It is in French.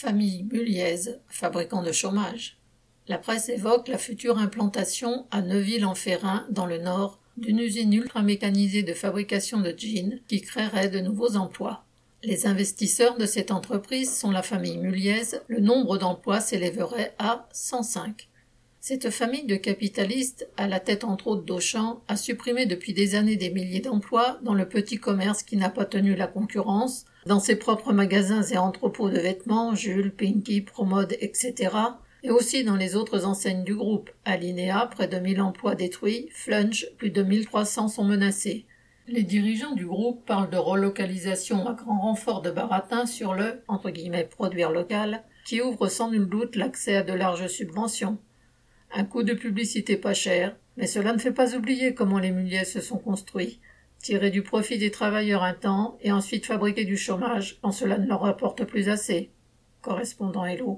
Famille Muliez, fabricant de chômage. La presse évoque la future implantation à Neuville-en-Ferrin, dans le Nord, d'une usine ultra-mécanisée de fabrication de jeans qui créerait de nouveaux emplois. Les investisseurs de cette entreprise sont la famille Muliez, le nombre d'emplois s'élèverait à 105. Cette famille de capitalistes, à la tête entre autres d'Auchan, a supprimé depuis des années des milliers d'emplois dans le petit commerce qui n'a pas tenu la concurrence, dans ses propres magasins et entrepôts de vêtements, Jules, Pinky, Promode, etc., et aussi dans les autres enseignes du groupe. Alinéa, près de 1000 emplois détruits, Flunch, plus de 1300 sont menacés. Les dirigeants du groupe parlent de relocalisation à grand renfort de baratin sur le entre guillemets, produire local, qui ouvre sans nul doute l'accès à de larges subventions. Un coup de publicité pas cher, mais cela ne fait pas oublier comment les muliers se sont construits. Tirer du profit des travailleurs un temps et ensuite fabriquer du chômage quand cela ne leur rapporte plus assez. Correspondant Hello.